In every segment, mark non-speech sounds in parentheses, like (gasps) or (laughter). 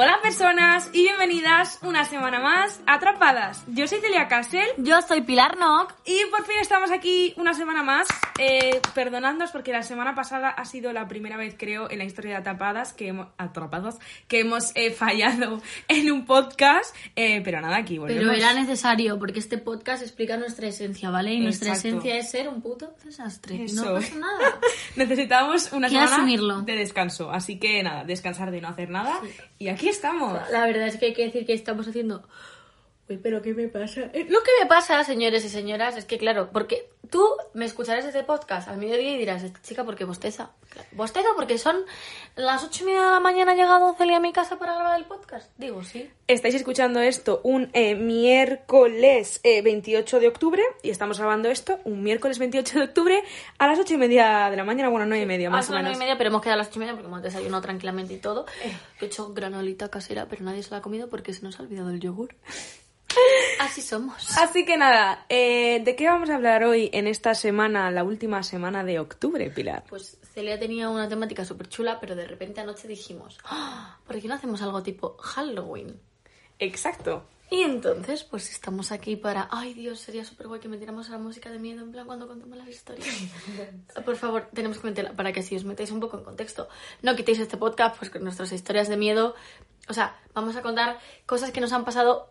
Hola personas y bienvenidas una semana más a Atrapadas. Yo soy Celia Casel Yo soy Pilar Nock. y por fin estamos aquí una semana más. Eh, perdonadnos porque la semana pasada ha sido la primera vez, creo, en la historia de Atrapadas que hemos, Atrapadas, que hemos eh, fallado (laughs) en un podcast. Eh, pero nada, aquí volvemos. Pero era necesario porque este podcast explica nuestra esencia, ¿vale? Y nuestra Exacto. esencia es ser un puto desastre. Eso. No pasa nada. (laughs) Necesitábamos una semana asumirlo. de descanso. Así que nada, descansar de no hacer nada. Y aquí estamos. La verdad es que hay que decir que estamos haciendo... Uy, pero ¿qué me pasa? Eh, Lo que me pasa, señores y señoras, es que claro, porque tú me escucharás este podcast al mediodía y dirás, esta chica, ¿por qué bosteza? Claro, Bostezo porque son las ocho y media de la mañana ha llegado Celia a mi casa para grabar el podcast. Digo, sí. Estáis escuchando esto un eh, miércoles eh, 28 de octubre y estamos grabando esto un miércoles 28 de octubre a las 8 y media de la mañana, bueno, 9 y media más a o las nueve menos. y media, pero hemos quedado a las ocho y media porque hemos desayunado tranquilamente y todo. He hecho granolita casera, pero nadie se la ha comido porque se nos ha olvidado el yogur. (laughs) Así somos. Así que nada, eh, ¿de qué vamos a hablar hoy en esta semana, la última semana de octubre, Pilar? Pues Celia tenía una temática súper chula, pero de repente anoche dijimos, "Ah, ¿por qué no hacemos algo tipo Halloween? Exacto. Y entonces, pues estamos aquí para. Ay, Dios, sería súper guay que metiéramos a la música de miedo en plan cuando contamos las historias. (laughs) Por favor, tenemos que meterla para que así os metáis un poco en contexto. No quitéis este podcast, pues con nuestras historias de miedo. O sea, vamos a contar cosas que nos han pasado,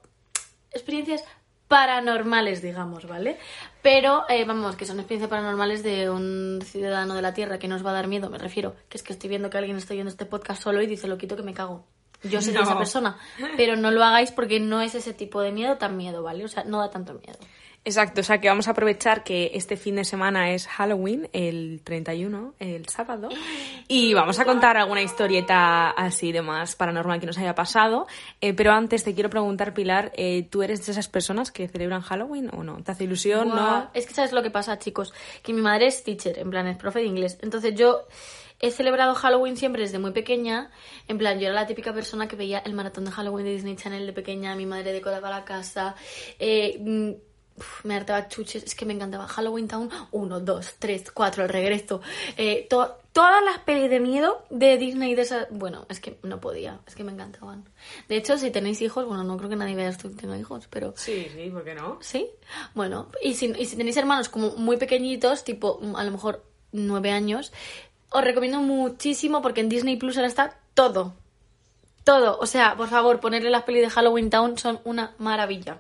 experiencias paranormales, digamos, ¿vale? Pero, eh, vamos, que son experiencias paranormales de un ciudadano de la Tierra que nos va a dar miedo, me refiero. Que es que estoy viendo que alguien está oyendo este podcast solo y dice, lo quito que me cago. Yo soy No. esa persona, pero no lo hagáis porque no es ese tipo de miedo tan miedo, ¿vale? O sea, no da tanto miedo. Exacto, o sea que vamos a aprovechar que este fin de semana es Halloween, el 31, el sábado, y vamos a contar alguna historieta así de más paranormal que nos haya pasado. Eh, pero antes te quiero preguntar, Pilar, eh, ¿tú eres de esas personas que celebran Halloween o no? ¿Te hace ilusión? Buah, ¿No? Es que sabes lo que pasa, chicos, que mi madre es teacher, en plan es profe de inglés. Entonces yo he celebrado Halloween siempre desde muy pequeña. En plan, yo era la típica persona que veía el maratón de Halloween de Disney Channel de pequeña, mi madre decoraba la casa. eh, mm, uf, me hartaba chuches, es que me encantaba Halloween Town 1, 2, 3, 4, el regreso. Eh, to- todas las pelis de miedo de Disney de esas. Bueno, es que no podía, es que me encantaban. De hecho, si tenéis hijos, bueno, no creo que nadie vea esto que tenga hijos, pero. Sí, sí, ¿por qué no? ¿Sí? Bueno, y si, y si tenéis hermanos como muy pequeñitos, tipo mm, a lo mejor nueve años, os recomiendo muchísimo porque en Disney Plus ahora está todo. Todo. O sea, por favor, ponerle las pelis de Halloween Town son una maravilla.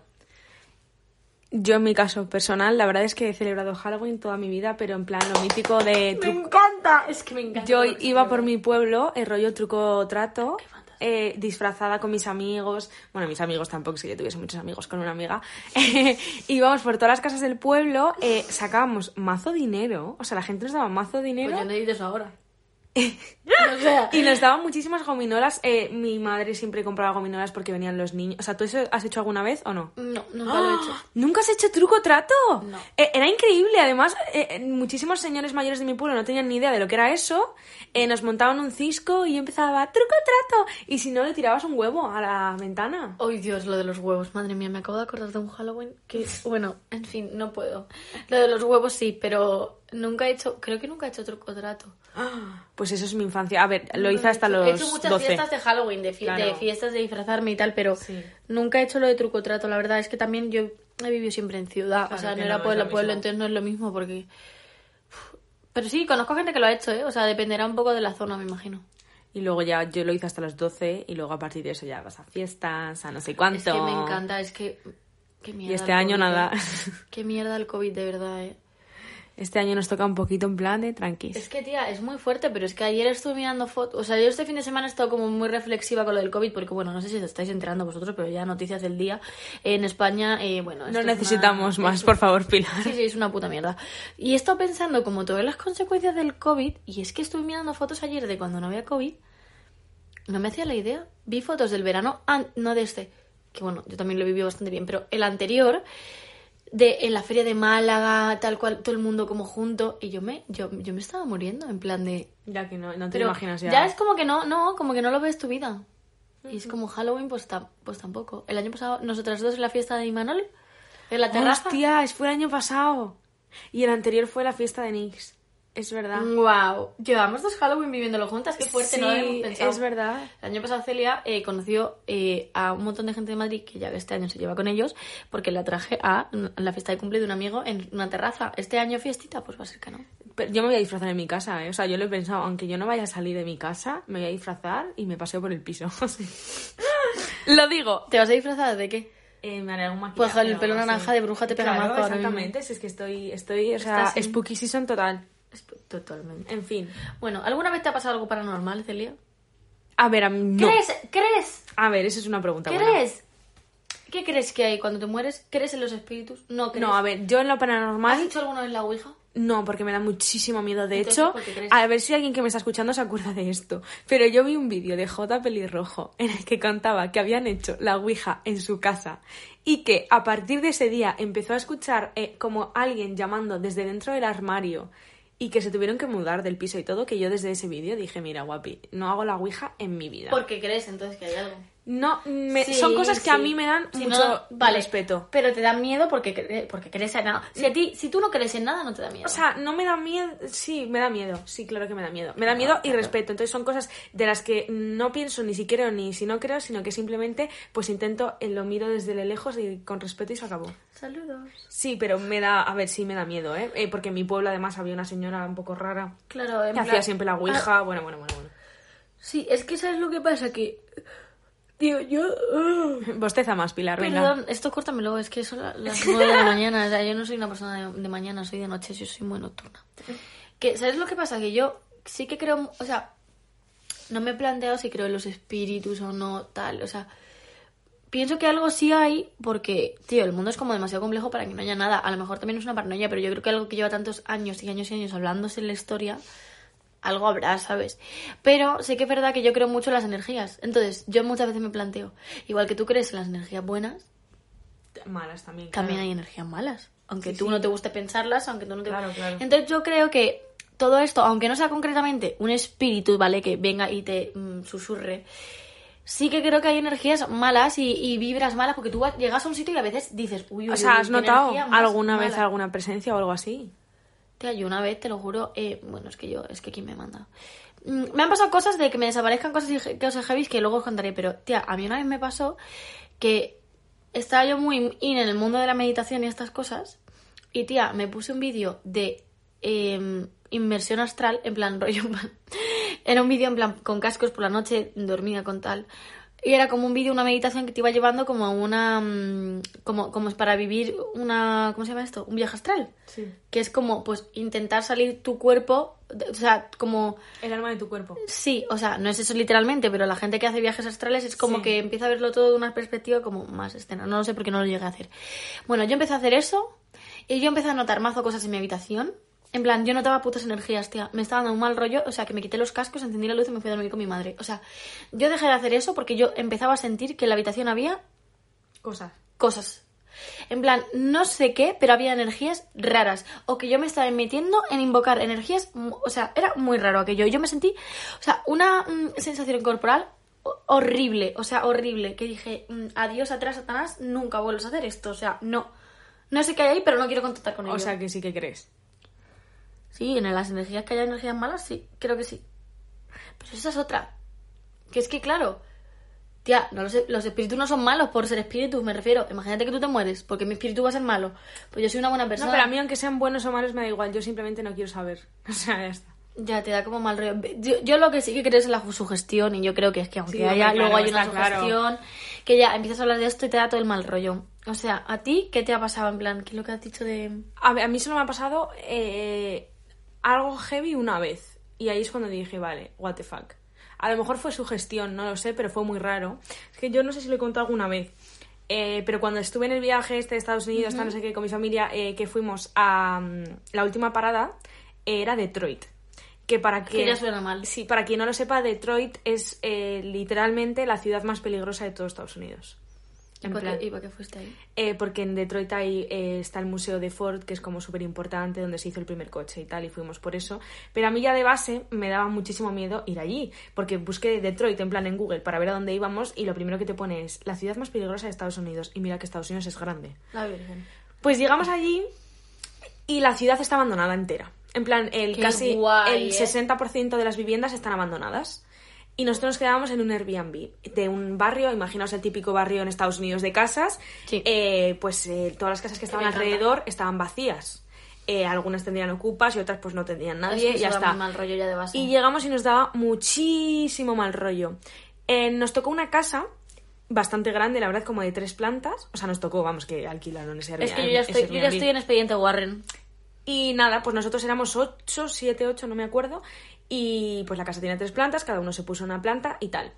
Yo en mi caso personal, la verdad es que he celebrado Halloween toda mi vida, pero en plan lo mítico de... Me encanta. Es que me encanta. Yo iba por mi pueblo, el rollo truco trato, eh, disfrazada con mis amigos. Bueno, mis amigos tampoco, si yo tuviese muchos amigos con una amiga. (laughs) Íbamos por todas las casas del pueblo, eh, sacábamos mazo dinero. O sea, la gente nos daba mazo Pues dinero. ya no dices ahora. (laughs) o sea, Y nos daban muchísimas gominolas. Eh, mi madre siempre compraba gominolas porque venían los niños. O sea, ¿tú eso has hecho alguna vez o no? no, nunca lo he hecho. (gasps) ¿Nunca has hecho truco trato? No. Eh, era increíble. Además, eh, muchísimos señores mayores de mi pueblo no tenían ni idea de lo que era eso. Nos montaban un cisco y yo empezaba truco trato. Y si no, le tirabas un huevo a la ventana. Ay, Dios, lo de los huevos. Madre mía, me acabo de acordar de un Halloween que, bueno, en fin, no puedo. Lo de los huevos sí, pero nunca he hecho, creo que nunca he hecho truco trato. (gasps) Pues eso es mi infancia. A ver, lo hice hasta He los hecho muchas 12. fiestas de Halloween, de, fie- Claro. de fiestas de disfrazarme y tal, pero Sí. nunca he hecho lo de truco trato. La verdad es que también yo he vivido siempre en ciudad, o Claro sea, que no no era es pueblo lo a pueblo, mismo. entonces no es lo mismo porque... Pero sí, conozco gente que lo ha hecho, ¿eh? O sea, dependerá un poco de la zona, me imagino. Y luego ya yo lo hice hasta los 12 y luego a partir de eso ya vas a fiestas, a no sé cuánto. Es que me encanta, es que... Qué mierda Y este el año COVID, nada. ¿eh? Qué mierda el COVID, de verdad, ¿eh? Este año nos toca un poquito en plan de tranquis. Es que, tía, es muy fuerte, pero es que ayer estuve mirando fotos. O sea, yo este fin de semana he estado como muy reflexiva con lo del COVID, porque, bueno, no sé si os estáis enterando vosotros, pero ya noticias del día. En España, eh, bueno. No una- necesitamos más, por favor, Pilar. Sí, sí, es una puta mierda. Y he estado pensando como todas las consecuencias del COVID, y es que estuve mirando fotos ayer de cuando no había COVID, no me hacía la idea. Vi fotos del verano, an- no de este, que bueno, yo también lo he vivido bastante bien, pero el anterior, de en la feria de Málaga, tal cual, todo el mundo como junto, y yo me, yo, yo me estaba muriendo, en plan de... Ya que no, no te Pero imaginas ya. ya es como que no, no, como que no lo ves tu vida. Y es como Halloween, pues, ta- pues tampoco. El año pasado, nosotras dos en la fiesta de Imanol, en la terraza. Hostia, es- fue el año pasado. Y el anterior fue la fiesta de Nix. Es verdad. Wow, llevamos dos Halloween viviéndolo juntas, qué fuerte, Sí, no lo habíamos pensado. es verdad. El año pasado Celia eh, conoció eh, a un montón de gente de Madrid que ya este año se lleva con ellos, porque la traje a la fiesta de cumple de un amigo en una terraza. Este año fiestita, pues va a ser que no. Pero yo me voy a disfrazar en mi casa, ¿eh? O sea, yo lo he pensado, aunque yo no vaya a salir de mi casa, me voy a disfrazar y me paseo por el piso. (laughs) Lo digo. ¿Te vas a disfrazar de qué? Eh, me haré algún maquillaje. Pues el pelo naranja de bruja te pega Claro, exactamente. Si es que estoy, estoy, o sea, Estás en- spooky season total. Totalmente. En fin. Bueno, ¿alguna vez te ha pasado algo paranormal, Celia? A ver, a mí no. ¿Crees? ¿Crees? A ver, esa es una pregunta buena. ¿Crees? ¿Qué crees que hay cuando te mueres? ¿Crees en los espíritus? No, ¿crees? No, a ver, yo en lo ¿Has paranormal hecho alguna vez la Ouija? no, porque me da muchísimo miedo. De Entonces, hecho, a ver si alguien que me está escuchando se acuerda de esto. Pero yo vi un vídeo de J. Pelirrojo en el que contaba que habían hecho la Ouija en su casa y que a partir de ese día empezó a escuchar eh, como alguien llamando desde dentro del armario y que se tuvieron que mudar del piso y todo, que yo desde ese vídeo dije, mira, guapi, no hago la Ouija en mi vida. ¿Por qué crees entonces que hay algo? No, me- Sí, son cosas que a mí me dan Si mucho no, vale, respeto. Pero te da miedo porque, porque crees en nada. Si, a ti, si tú no crees en nada, no te da miedo. O sea, no me da miedo. Sí, me da miedo. Sí, claro que me da miedo. Me da miedo y respeto. Entonces son cosas de las que no pienso ni si quiero ni si no creo, sino que simplemente pues intento, eh, lo miro desde de lejos y con respeto y se acabó. Saludos. Sí, pero me da, a ver, sí me da miedo, ¿eh? Eh, porque en mi pueblo además había una señora un poco rara Claro, en que hacía siempre la Ah, ouija. Bueno, bueno, bueno, bueno. sí, es que ¿sabes lo que pasa? Que... Tío, yo... Bosteza más, Pilar, venga. Perdón, esto córtamelo, es que son la- las nueve de la mañana. O sea, yo no soy una persona de, de mañana, soy de noche, yo soy muy nocturna. Que, ¿Sabes lo que pasa? Que yo sí que creo, o sea, no me he planteado si creo en los espíritus o no, tal, o sea, pienso que algo sí hay porque, tío, el mundo es como demasiado complejo para que no haya nada. A lo mejor también es una paranoia, pero yo creo que algo que lleva tantos años y años y años hablándose en la historia, algo habrá, ¿sabes? Pero sé que es verdad que yo creo mucho en las energías. Entonces, yo muchas veces me planteo, igual que tú crees en las energías buenas, Malas también. también hay energías malas. Aunque Sí, tú sí. no te guste pensarlas, aunque tú no te... Claro, claro. Entonces yo creo que todo esto, aunque no sea concretamente un espíritu, ¿vale? Que venga y te mm, susurre, sí que creo que hay energías malas y, y vibras malas porque tú llegas a un sitio y a veces dices, uy, uy, O sea, uy, ¿has notado alguna vez mala". alguna presencia o algo así? Tía, yo una vez, te lo juro, eh, bueno, es que yo, es que quién me manda. Mm, Me han pasado cosas de que me desaparezcan cosas que os heavy que luego os contaré, pero tía, a mí una vez me pasó que estaba yo muy in en el mundo de la meditación y estas cosas, y tía, me puse un vídeo de eh, inmersión astral, en plan (laughs) rollo, era un vídeo en plan con cascos por la noche, dormida con tal, y era como un vídeo, una meditación que te iba llevando como a una, mm, como, como es para vivir una, ¿cómo se llama esto? Un viaje astral Sí. que es como pues intentar salir tu cuerpo, o sea, como El alma de tu cuerpo. sí, o sea, no es eso literalmente, pero la gente que hace viajes astrales es como Sí. que empieza a verlo todo de una perspectiva como más escena, no lo sé porque no lo llegué a hacer. Bueno, yo empecé a hacer eso y yo empecé a notar mazo cosas en mi habitación. En plan, yo notaba putas energías, tía. Me estaba dando un mal rollo, o sea, que me quité los cascos, encendí la luz y me fui a dormir con mi madre. O sea, yo dejé de hacer eso porque yo empezaba a sentir que en la habitación había Cosas. cosas. En plan, no sé qué, pero había energías raras. O que yo me estaba metiendo en invocar energías. O sea, era muy raro aquello. Yo me sentí, o sea, una mm, sensación corporal ho- horrible. O sea, horrible. Que dije, mm, adiós atrás, Satanás, nunca vuelves a hacer esto. O sea, no. No sé qué hay ahí, pero no quiero contactar con O ello. sea que sí que crees. Sí, en las energías que haya energías malas, sí, creo que sí. Pero esa es otra. Que es que, claro, tía, no lo sé, los espíritus no son malos por ser espíritus, me refiero. Imagínate que tú te mueres, porque mi espíritu va a ser malo. Pues yo soy una buena persona. No, pero a mí aunque sean buenos o malos me da igual, yo simplemente no quiero saber. (laughs) O sea, ya está. Ya te da como mal rollo. Yo, yo lo que sí que creo es en la sugestión y yo creo que es que aunque Sí, haya, luego hay una claro. sugestión, que ya empiezas a hablar de esto y te da todo el mal rollo. O sea, ¿a ti qué te ha pasado en plan? ¿Qué es lo que has dicho de...? A, a mí solo me ha pasado eh, algo heavy una vez. Y ahí es cuando dije, vale, what the fuck. A lo mejor fue su gestión, no lo sé, pero fue muy raro. Es que yo no sé si lo he contado alguna vez. eh, pero cuando estuve en el viaje este de Estados Unidos, tal, no sé qué, con mi familia, eh, que fuimos a mm, la última parada, eh, era Detroit. Que para que, Que ya suena mal. Sí, para quien no lo sepa, Detroit es literalmente la ciudad más peligrosa de todo Estados Unidos. ¿Y por, plan- qué, y por qué fuiste ahí? eh, porque en Detroit ahí eh, está el Museo de Ford, que es como súper importante, donde se hizo el primer coche y tal, y fuimos por eso. Pero a mí ya de base me daba muchísimo miedo ir allí, porque busqué Detroit en plan en Google para ver a dónde íbamos, y lo primero que te pone es la ciudad más peligrosa de Estados Unidos, y mira que Estados Unidos es grande. La Virgen. Pues llegamos allí y la ciudad está abandonada entera. En plan, el Qué casi guay, el ¿eh? 60% de las viviendas están abandonadas. Y nosotros nos quedábamos en un Airbnb de un barrio, imaginaos el típico barrio en Estados Unidos de casas. Sí. Eh, pues eh, todas las casas que estaban alrededor estaban vacías. Eh, algunas tendrían ocupas y otras pues no tendrían nadie. que ya está. muy mal rollo ya de base. Y llegamos y nos daba muchísimo mal rollo. Nos tocó una casa bastante grande, la verdad, como de tres plantas. O sea, nos tocó, vamos, que alquilaron ese es que yo ya, estoy, yo ya Airbnb. estoy en expediente Warren. Y nada, pues nosotros éramos ocho, siete, ocho, no me acuerdo. Y pues la casa tenía tres plantas, cada uno se puso una planta y tal.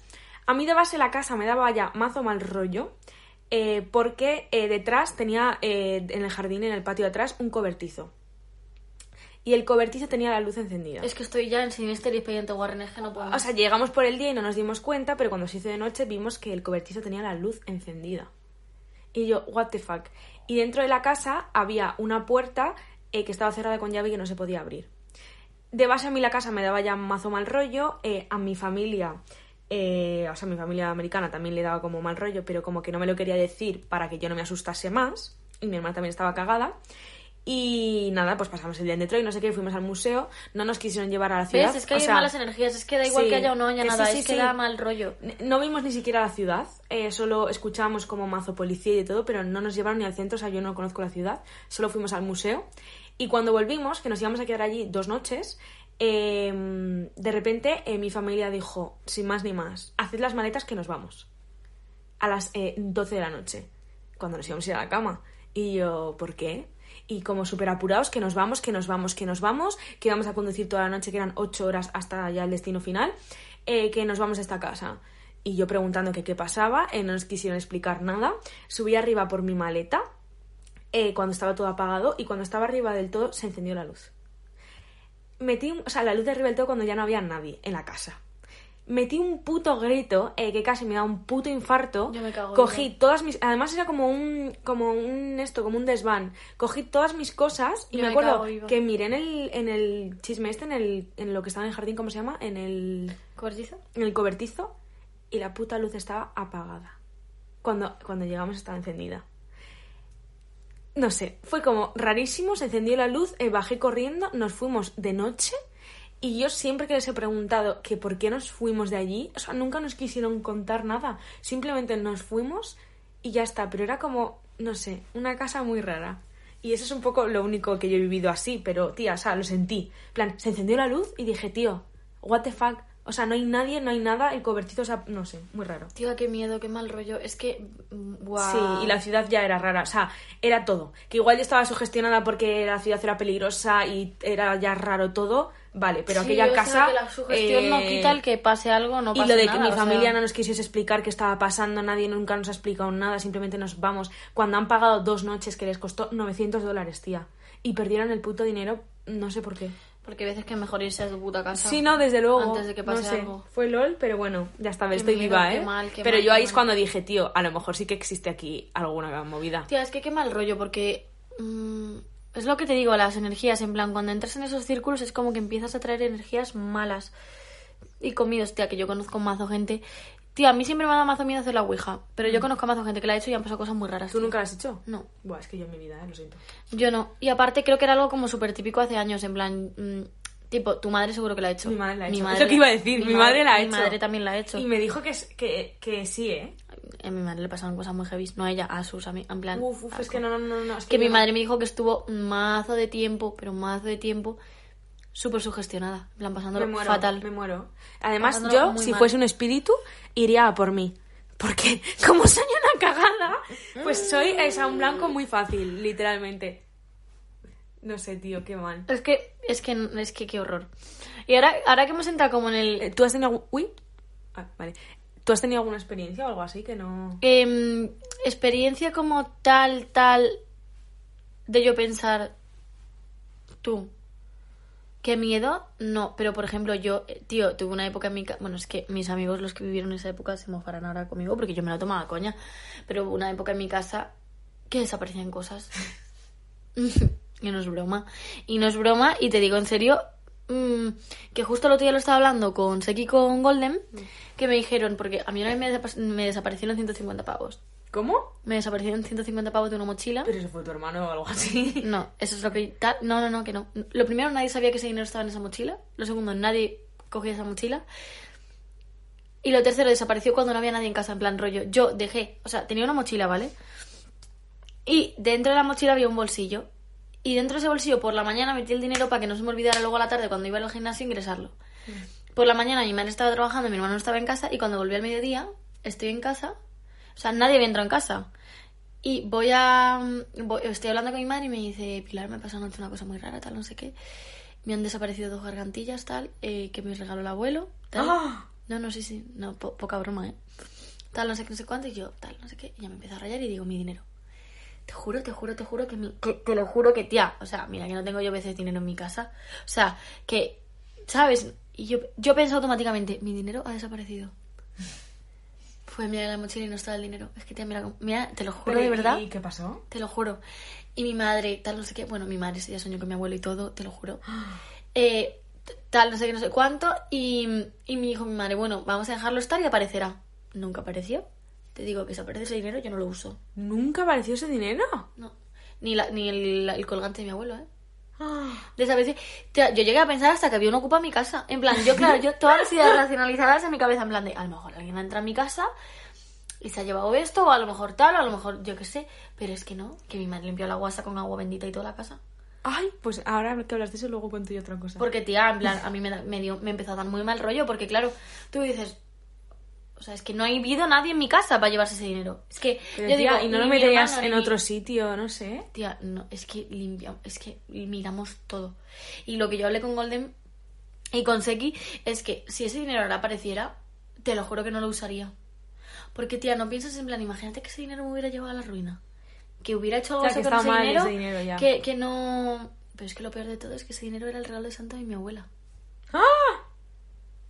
A mí de base la casa me daba ya mazo mal rollo. eh, porque eh, detrás tenía, eh, en el jardín, en el patio de atrás, un cobertizo. Y el cobertizo tenía la luz encendida. Es que estoy ya en Sinister y expediente Warren, es que no puedo O sea, llegamos por el día y no nos dimos cuenta, pero cuando se hizo de noche vimos que el cobertizo tenía la luz encendida. Y yo, what the fuck. Y dentro de la casa había una puerta que estaba cerrada con llave y que no se podía abrir. De base a mí la casa me daba ya mazo mal rollo, eh, a mi familia, eh, o sea, a mi familia americana también le daba como mal rollo, pero como que no me lo quería decir para que yo no me asustase más, y mi hermana también estaba cagada. Y nada, pues pasamos el día en Detroit, no sé qué, fuimos al museo, no nos quisieron llevar a la ciudad. ¿Ves? Es que o hay sea, malas energías, es que da igual sí, que haya o no haya sí, nada, sí, es que da mal rollo. no vimos ni siquiera la ciudad, eh, solo escuchábamos como mazo policía y todo, pero no nos llevaron ni al centro, o sea, yo no conozco la ciudad, solo fuimos al museo. Y cuando volvimos, que nos íbamos a quedar allí dos noches, eh, de repente eh, mi familia dijo, sin más ni más, haced las maletas que nos vamos. A las eh, 12 de la noche, cuando nos íbamos a ir a la cama. Y yo, ¿por qué? Y como súper apurados, que nos vamos, que nos vamos, que nos vamos, que vamos a conducir toda la noche, que eran ocho horas hasta ya el destino final, eh, que nos vamos a esta casa. Y yo preguntando que qué pasaba, eh, no nos quisieron explicar nada. Subí arriba por mi maleta, eh, cuando estaba todo apagado, y cuando estaba arriba del todo se encendió la luz. Metí, un- o sea, la luz de arriba del todo cuando ya no había nadie en la casa. Metí un puto grito eh, que casi me da un puto infarto. Yo me cago en Cogí todas mis. Además era como un. como un esto, como un desván. Cogí todas mis cosas y Yo me me acuerdo que miré en el, en el chisme este, en el. en lo que estaba en el jardín, ¿cómo se llama? En el. ¿Cobertizo? en el cobertizo. Y la puta luz estaba apagada. Cuando, cuando llegamos estaba encendida. No sé, fue como rarísimo, se encendió la luz, eh, bajé corriendo, nos fuimos de noche y yo siempre que les he preguntado que por qué nos fuimos de allí, o sea, nunca nos quisieron contar nada, simplemente nos fuimos y ya está, pero era como, no sé, una casa muy rara. Y eso es un poco lo único que yo he vivido así, pero tía, o sea, lo sentí. En plan, se encendió la luz y dije, tío, what the fuck, o sea, no hay nadie, no hay nada, el cobertizo, o sea, no sé, muy raro. Tío, qué miedo, qué mal rollo. Es que. mm, Guau. Sí, y la ciudad ya era rara, o sea, era todo. Que igual yo estaba sugestionada porque la ciudad era peligrosa y era ya raro todo, vale, pero Sí, aquella casa... que la sugestión no eh, quita el que pase algo, no y pasa lo de nada, que mi sea, familia no nos quisiese explicar qué estaba pasando, nadie nunca nos ha explicado nada, simplemente nos vamos. Cuando han pagado dos noches que les costó 900 dólares, tía, y perdieron el puto dinero, no sé por qué. Porque hay veces que es mejor irse a tu puta casa. Sí, no, desde luego. Antes de que pase no sé, algo. Fue LOL, pero bueno, ya está, estoy miedo, viva, qué ¿eh? mal, qué pero mal, yo ahí es mal. cuando dije, tío, a lo mejor sí que existe aquí alguna movida. Tía, es que qué mal rollo, porque. mm, es lo que te digo, las energías, en plan, cuando entras en esos círculos es como que empiezas a traer energías malas. Y conmigo, tía, que yo conozco mazo gente. Tía, a mí siempre me ha dado mazo miedo hacer la ouija, pero yo conozco a mazo gente que la ha hecho y han pasado cosas muy raras. Mm. ¿Tú nunca lo has hecho? No. Buah, es que yo en mi vida, ¿eh? lo siento. Yo no. Y aparte creo que era algo como súper típico hace años, en plan... mm, tipo, tu madre seguro que la ha hecho. Mi madre la ha hecho. Mi Es lo que iba a decir, mi madre la ha Mi hecho. madre también la ha hecho. Y me dijo que, es- que, que sí, ¿eh? A mi madre le pasaron cosas muy heavy. No a ella, a sus amigos. En plan... Uf, uf, es asco. que no, no, no, no. Es que mi yo- madre me dijo que estuvo un mazo de tiempo, pero un mazo de tiempo, súper sugestionada. En plan, Me pasándolo muero, fatal. me muero. Además, Pasándolo yo, si mal. fuese un espíritu, iría a por mí. Porque (laughs) como soy una cagada, pues soy esa un blanco muy fácil, literalmente. No sé, tío, qué mal. Es que, es que, es que qué horror. Y ahora, ahora que hemos entrado como en el... Eh, ¿Tú has tenido. Uy. Ah, vale. ¿Tú has tenido alguna experiencia o algo así que no...? Em, experiencia como tal, tal, de yo pensar, tú, qué miedo, no, pero por ejemplo yo, eh, tío, tuve una época en mi casa, bueno, es que mis amigos, los que vivieron esa época, se mofarán ahora conmigo porque yo me la tomaba coña, pero hubo una época en mi casa que desaparecían cosas. (laughs) y no es broma. Y no es broma, y te digo en serio, mm, que justo el otro día lo estaba hablando con Seki con Golden, que me dijeron, porque a mí una vez me, desapas- me desaparecieron 150 pavos. ¿Cómo? Me desaparecieron 150 pavos de una mochila. Pero eso fue tu hermano o algo así. (laughs) No, eso es lo que... tal- No, no, no, que no. Lo primero, nadie sabía que ese dinero estaba en esa mochila. Lo segundo, nadie cogía esa mochila. Y lo tercero, desapareció cuando no había nadie en casa, en plan rollo. Yo dejé, o sea, tenía una mochila, ¿vale? Y dentro de la mochila había un bolsillo. Y dentro de ese bolsillo, por la mañana metí el dinero para que no se me olvidara luego a la tarde cuando iba al gimnasio ingresarlo. Por la mañana mi madre estaba trabajando, mi hermano no estaba en casa y cuando volví al mediodía, estoy en casa. O sea, nadie había entrado en casa. Y voy a... voy- estoy hablando con mi madre y me dice, Pilar, me pasa anoche una cosa muy rara, tal, no sé qué. Me han desaparecido dos gargantillas, tal, eh, que me regaló el abuelo, tal. ¡Ah! No, no, sí, sí, no, po- poca broma, ¿eh? Tal, no sé qué, no sé cuánto, y yo, tal, no sé qué, y ya me empiezo a rayar y digo, mi dinero. Te juro, te juro, te juro que, mi, que te lo juro que, tía, o sea, mira que no tengo yo veces dinero en mi casa. O sea, que, ¿sabes? Y yo, yo pensé automáticamente, mi dinero ha desaparecido. Fue a mirar la mochila y no estaba el dinero. Es que, tía, mira, mira, te lo juro Pero, de verdad. ¿Y qué pasó? Te lo juro. Y mi madre, tal, no sé qué. Bueno, mi madre día soñó con mi abuelo y todo, te lo juro. (gasps) Eh, tal, no sé qué, no sé cuánto. Y, y me dijo mi madre, bueno, vamos a dejarlo estar y aparecerá. Nunca apareció. Te digo que si aparece ese dinero, yo no lo uso. ¿Nunca apareció ese dinero? No. Ni, la, ni el, el colgante de mi abuelo, ¿eh? (gasps) Desapareció. Tía, yo llegué a pensar hasta que había un ocupa en mi casa. En plan, yo, claro, yo todas las ideas (laughs) racionalizadas en mi cabeza, en plan de, a lo mejor alguien entra a mi casa y se ha llevado esto, o a lo mejor tal, o a lo mejor yo qué sé. Pero es que no, que mi madre limpió la guasa con agua bendita y toda la casa. Ay, pues ahora que hablas de eso, luego cuento yo otra cosa. Porque, tía, en plan, a mí me, da- me, dio, me empezó a dar muy mal rollo, porque claro, tú dices, o sea, es que no ha habido nadie en mi casa para llevarse ese dinero. Es que, Pero, yo tía, digo, ¿y no lo meterías hermano, en mi- otro sitio? No sé. Tía, no, es que limpiamos, es que miramos todo. Y lo que yo hablé con Golden y con Seki es que si ese dinero ahora apareciera, te lo juro que no lo usaría. Porque, tía, no piensas en plan, imagínate que ese dinero me hubiera llevado a la ruina. Que hubiera hecho algo O sea, que con ese dinero, ese dinero ya. Que, que no... Pero es que lo peor de todo es que ese dinero era el regalo de Santa de mi abuela.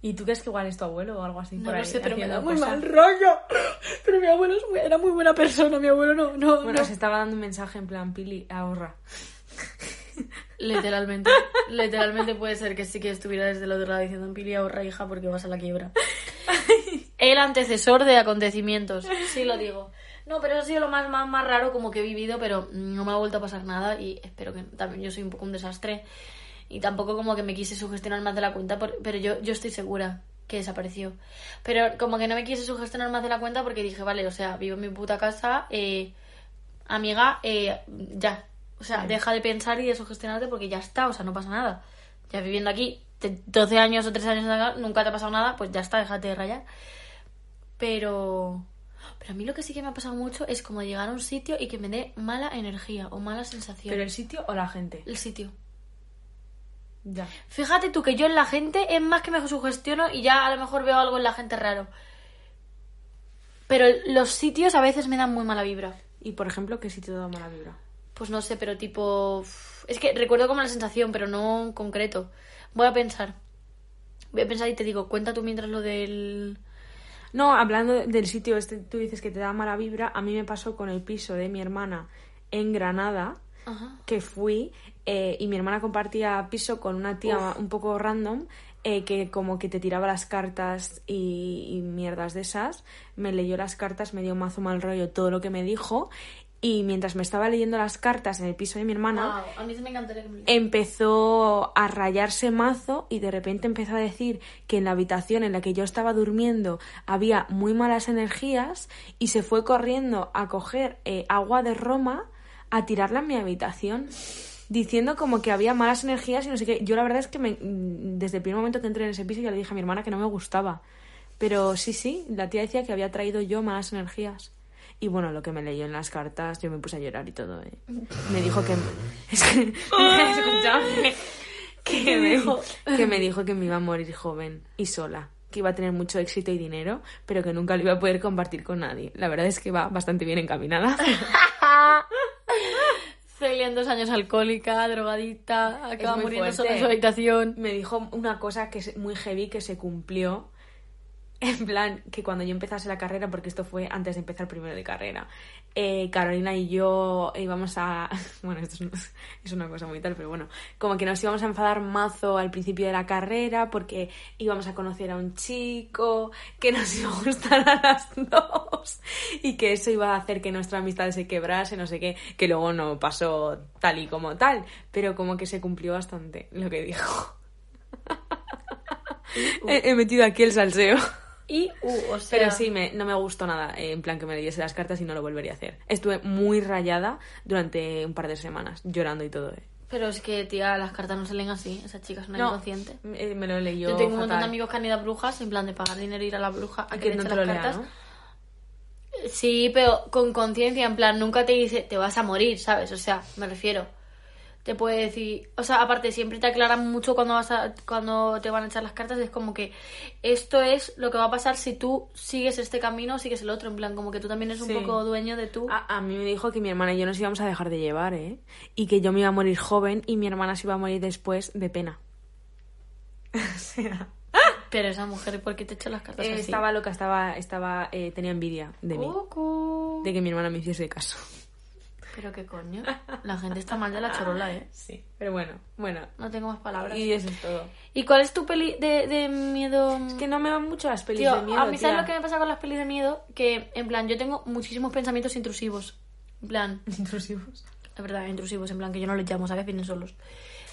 ¿Y tú crees que igual es tu abuelo o algo así? No por lo ahí, sé, pero me da muy mal rollo. (gasps) Pero mi abuelo es muy- era muy buena persona, mi abuelo no, no, Bueno, no. se estaba dando un mensaje en plan, Pili, ahorra. (laughs) Literalmente, literalmente puede ser que sí que estuviera desde el otro lado diciendo Pili ahorra hija porque vas a la quiebra. (laughs) El antecesor de acontecimientos, sí lo digo. No, pero eso ha sido lo más, más, más raro como que he vivido, pero no me ha vuelto a pasar nada y espero que también yo soy un poco un desastre y tampoco como que me quise sugestionar más de la cuenta, por- pero yo, yo estoy segura que desapareció. Pero como que no me quise sugestionar más de la cuenta porque dije, vale, o sea, vivo en mi puta casa, eh, amiga, eh, ya. O sea, deja de pensar y de sugestionarte porque ya está, o sea, no pasa nada. Ya viviendo aquí te- 12 años o 13 años acá, nunca te ha pasado nada, pues ya está, déjate de rayar. Pero... Pero a mí lo que sí que me ha pasado mucho es como llegar a un sitio y que me dé mala energía o mala sensación. ¿Pero el sitio o la gente? El sitio. Ya. Fíjate tú que yo en la gente es más que me sugestiono y ya a lo mejor veo algo en la gente raro. Pero los sitios a veces me dan muy mala vibra. Y por ejemplo, ¿qué sitio da mala vibra? Pues no sé, pero tipo... Es que recuerdo como la sensación, pero no en concreto. Voy a pensar. Voy a pensar y te digo, cuenta tú mientras lo del... No, hablando de- del sitio este, tú dices que te da mala vibra. A mí me pasó con el piso de mi hermana en Granada, Ajá. que fui eh, y mi hermana compartía piso con una tía un poco random eh, que como que te tiraba las cartas y, y mierdas de esas. Me leyó las cartas, me dio mazo mal rollo todo lo que me dijo y mientras me estaba leyendo las cartas en el piso de mi hermana Wow, a mí se me encantaría que me lo- empezó a rayarse mazo y de repente empezó a decir que en la habitación en la que yo estaba durmiendo había muy malas energías y se fue corriendo a coger eh, agua de Roma a tirarla en mi habitación. Diciendo como que había malas energías y no sé qué. Yo la verdad es que me, desde el primer momento que entré en ese piso ya le dije a mi hermana que no me gustaba. Pero sí, sí, la tía decía que había traído yo malas energías. Y bueno, lo que me leyó en las cartas, yo me puse a llorar y todo. ¿eh? Me dijo que... (laughs) Es que... (laughs) que, me dijo? que me dijo que me iba a morir joven y sola. Que iba a tener mucho éxito y dinero, pero que nunca lo iba a poder compartir con nadie. La verdad es que va bastante bien encaminada. (laughs) Celia en dos años alcohólica, drogadita, acaba muriendo sola en su habitación. me dijo una cosa que es muy heavy que se cumplió. En plan, que cuando yo empezase la carrera, porque esto fue antes de empezar primero de carrera, eh, Carolina y yo íbamos a. (laughs) Bueno, esto es, un- (laughs) es una cosa muy tal, pero bueno, como que nos íbamos a enfadar mazo al principio de la carrera porque íbamos a conocer a un chico que nos (laughs) iba a gustar a las dos y que eso iba a hacer que nuestra amistad se quebrase, no sé qué, que luego no pasó tal y como tal, pero como que se cumplió bastante lo que dijo. He, he metido aquí el salseo. Y, uh, o sea... Pero sí, me- no me gustó nada, eh, en plan que me leyese las cartas y no lo volvería a hacer. Estuve muy rayada durante un par de semanas, llorando y todo. eh. Pero es que, tía, las cartas no se leen así. Esa chica es una No, inconsciente. eh, me lo leyó Yo tengo un montón de amigos que han ido a brujas, en plan de pagar dinero e ir a la bruja a que, no te las lo lea, cartas. ¿no? Sí, pero con conciencia, en plan, nunca te dice, te vas a morir, ¿sabes? O sea, me refiero. Te puede decir, o sea, aparte siempre te aclaran mucho cuando vas a, cuando te van a echar las cartas, es como que esto es lo que va a pasar si tú sigues este camino o sigues el otro, en plan, como que tú también eres Sí. un poco dueño de tú. A, a mí me dijo que mi hermana y yo nos íbamos a dejar de llevar, ¿eh? Y que yo me iba a morir joven y mi hermana se iba a morir después de pena. (laughs) o sea, Pero esa mujer, ¿por qué te echa las cartas eh, así? estaba loca, estaba, estaba, eh, tenía envidia de mí, Cucu. de que mi hermana me hiciese caso. Pero qué coño. La gente está mal de la chorola, ¿eh? (laughs) Sí, pero bueno, bueno. No tengo más palabras. Y eso es todo. ¿Y cuál es tu peli de, de miedo? Es que no me van mucho las pelis Tío, de miedo, a mí sabes tía. lo que me pasa con las pelis de miedo, que en plan yo tengo muchísimos pensamientos intrusivos. En plan, (laughs) Intrusivos. la verdad, intrusivos, en plan que yo no los llamo, ¿sabes? Vienen solos.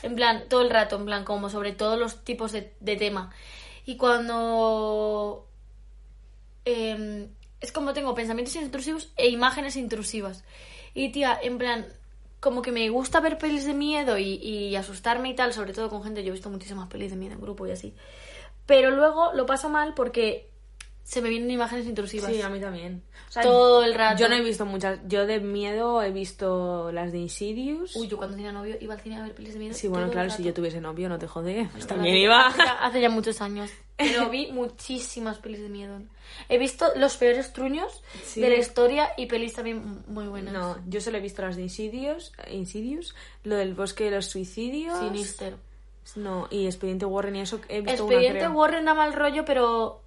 En plan, todo el rato, en plan, como sobre todos los tipos de, de tema. Y cuando... em, es como tengo pensamientos intrusivos e imágenes intrusivas. Y tía, en plan, como que me gusta ver pelis de miedo y, y asustarme y tal, sobre todo con gente. Yo he visto muchísimas pelis de miedo en grupo y así. Pero luego lo paso mal porque se me vienen imágenes intrusivas. Sí, a mí también. O sea, Todo el rato. Yo no he visto muchas. Yo de miedo he visto las de Insidious. Uy, yo cuando tenía novio iba al cine a ver pelis de miedo. sí, bueno, claro, si yo tuviese novio, no te jode. Pues también iba. Hace ya, hace ya muchos años. Pero (laughs) vi muchísimas pelis de miedo. He visto los peores truños Sí. de la historia y pelis también muy buenas. No, yo solo he visto las de Insidious, Insidious, lo del bosque de los suicidios. Sinister. No, y Expediente Warren y eso he visto Expediente una, creo. Warren da mal rollo, pero.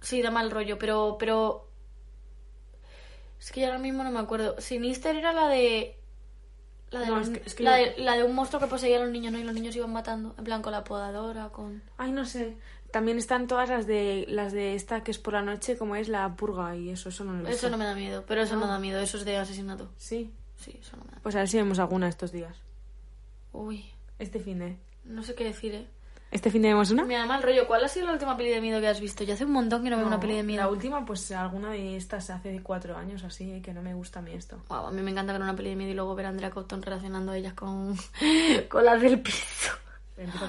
Sí, da mal rollo, pero. pero... Es que yo ahora mismo no me acuerdo. Sinister era la de. La de, No, los- es que- es que la, yo- de, la de un monstruo que poseía a los niños, ¿no? Y los niños iban matando. En plan, con la podadora, con. Ay, no sé. También están todas las de las de esta que es por la noche, como es la purga y eso, eso no lo. Eso no me da miedo, pero eso no, No. da miedo, eso es de asesinato. Sí. Sí, eso no me da Pues a ver si vemos alguna estos días. Uy, Este fin de. no sé qué decir, ¿eh? ¿Este fin de vemos una? Me da mal rollo. ¿Cuál ha sido la última peli de miedo que has visto? Yo hace un montón que no veo una peli de miedo. La última, pues alguna de estas hace cuatro años así, que no me gusta a mí esto. Guau, a mí me encanta ver una peli de miedo y luego ver a Andrea Cotton relacionando a ellas con, (laughs) con las del piso.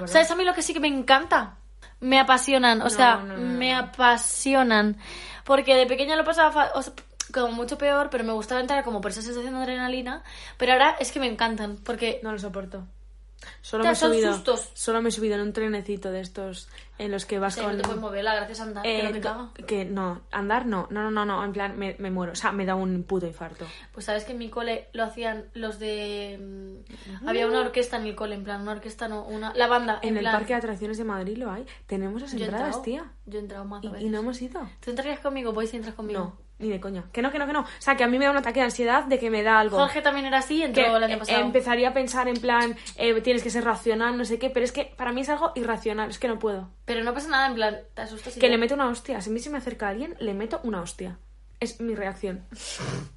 ¿Sabes a mí lo que sí que me encanta? Me apasionan, o No, sea, no, no, me apasionan. Porque de pequeña lo pasaba fa- o sea, como mucho peor, pero me gustaba entrar como por esa sensación de adrenalina. Pero ahora es que me encantan, porque No lo soporto. Solo me, he son subido, sustos. solo me he subido en un trenecito de estos en los que vas con... no te puedes moverla gracias a andar, que Eh, no te caga. que no, andar no, no, no, no, no, en plan me, me muero, o sea, me da un puto infarto. Pues sabes que en mi cole lo hacían los de... mm, Había una orquesta en mi cole, en plan, una orquesta no, una... La banda, en, En el plan... parque de atracciones de Madrid lo hay. Tenemos las Yo he entradas, entrado, tía. Yo he entrado más Y, veces. y no hemos ido. ¿Tú entrarías conmigo? Voy si entras conmigo. No, ni de coña. Que no, que no, que no. O sea, que a mí me da un ataque de ansiedad de que me da algo. Jorge también era así, entró que el año pasado. empezaría a pensar en plan, eh, tienes que ser racional, no sé qué, pero es que para mí es algo irracional, es que no puedo. Pero no pasa nada, en plan, te asustas y Que ya. le meto una hostia. Si a mí se me acerca alguien, le meto una hostia. Es mi reacción. (laughs)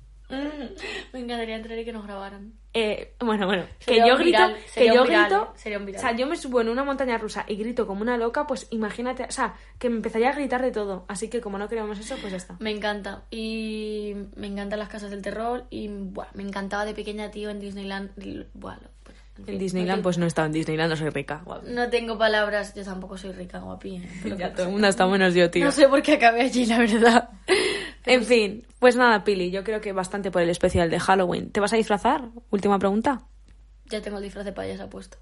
Me encantaría entrar y que nos grabaran. Eh, bueno, bueno, que yo grito, viral, que yo viral, grito, sería un viral. o sea, yo me subo en una montaña rusa y grito como una loca, pues imagínate, o sea, que me empezaría a gritar de todo, así que como no queremos eso, pues ya está. Me encanta. Y me encantan las casas del terror. Y buah, me encantaba de pequeña, tío, en Disneyland. buah, en Disneyland, no pues no he estado en Disneyland, no soy rica. tengo, no tengo palabras. Yo tampoco soy rica, guapi. ¿eh? Pero Ya todo el mundo está menos yo, tío. No sé por qué acabé allí, la verdad. (laughs) En fin, pues nada, Pili, yo creo que bastante por el especial de Halloween. ¿Te vas a disfrazar? Última pregunta. Ya tengo el disfraz de payasa puesto.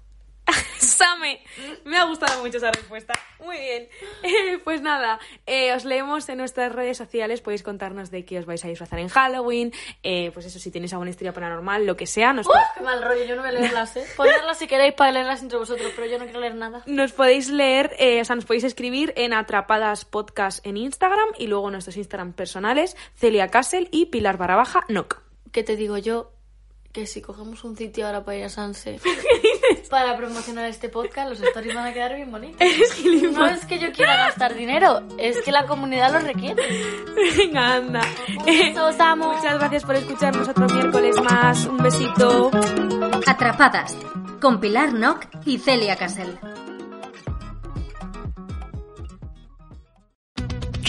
Me ha gustado mucho esa respuesta. Muy bien. Eh, pues nada, eh, os leemos en nuestras redes sociales. Podéis contarnos de qué os vais a disfrazar en Halloween. Eh, pues eso, si tenéis alguna historia paranormal, lo que sea, nos, ¡Uh! ¡Qué mal rollo! Yo no voy a leerlas, ¿eh? Ponedlas si queréis para leerlas entre vosotros, pero yo no quiero leer nada. nos podéis leer, o sea, nos podéis escribir en Atrapadas Podcast en Instagram y luego nuestros Instagram personales, Celia Castle y Pilar Barrabaja Noc. ¿Qué te digo yo? Que si cogemos un sitio ahora para ir a Sanse (laughs) para promocionar este podcast, los stories van a quedar bien bonitos. (laughs) No es que yo quiera gastar dinero, es que la comunidad lo requiere. Venga, anda. os amo. Muchas gracias por escucharnos otro miércoles más. Un besito. Atrapadas, con Pilar Nock y Celia Casel.